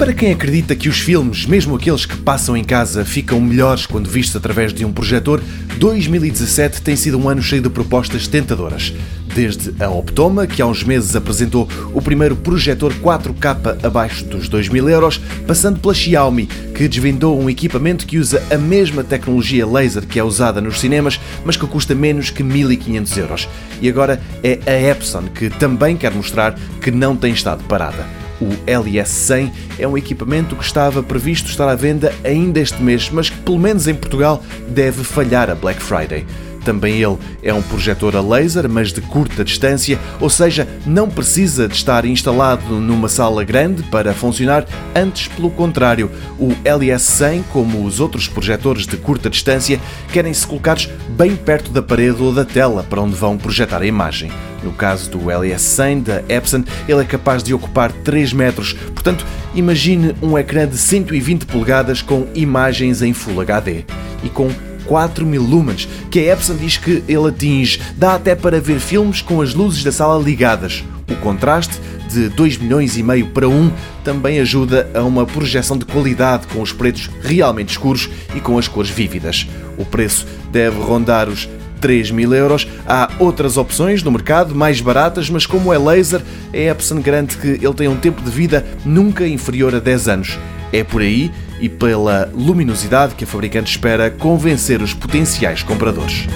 Para quem acredita que os filmes, mesmo aqueles que passam em casa, ficam melhores quando vistos através de um projetor, 2017 tem sido um ano cheio de propostas tentadoras. Desde a Optoma, que há uns meses apresentou o primeiro projetor 4K abaixo dos 2 mil euros, passando pela Xiaomi, que desvendou um equipamento que usa a mesma tecnologia laser que é usada nos cinemas, mas que custa menos que 1500 euros. E agora é a Epson, que também quer mostrar que não tem estado parada. O LS100 é um equipamento que estava previsto estar à venda ainda este mês, mas que, pelo menos em Portugal, deve falhar a Black Friday. Também ele. É um projetor a laser, mas de curta distância, ou seja, não precisa de estar instalado numa sala grande para funcionar, antes pelo contrário, o LS100, como os outros projetores de curta distância, querem-se colocados bem perto da parede ou da tela para onde vão projetar a imagem. No caso do LS100 da Epson, ele é capaz de ocupar 3 metros, portanto, imagine um ecrã de 120 polegadas com imagens em Full HD e com 4 mil lumens, que a Epson diz que ele atinge. Dá até para ver filmes com as luzes da sala ligadas. O contraste de 2 milhões e meio para 1 também ajuda a uma projeção de qualidade com os pretos realmente escuros e com as cores vívidas. O preço deve rondar os 3 mil euros. Há outras opções no mercado, mais baratas, mas como é laser, a Epson garante que ele tem um tempo de vida nunca inferior a 10 anos. É por aí e pela luminosidade que a fabricante espera convencer os potenciais compradores.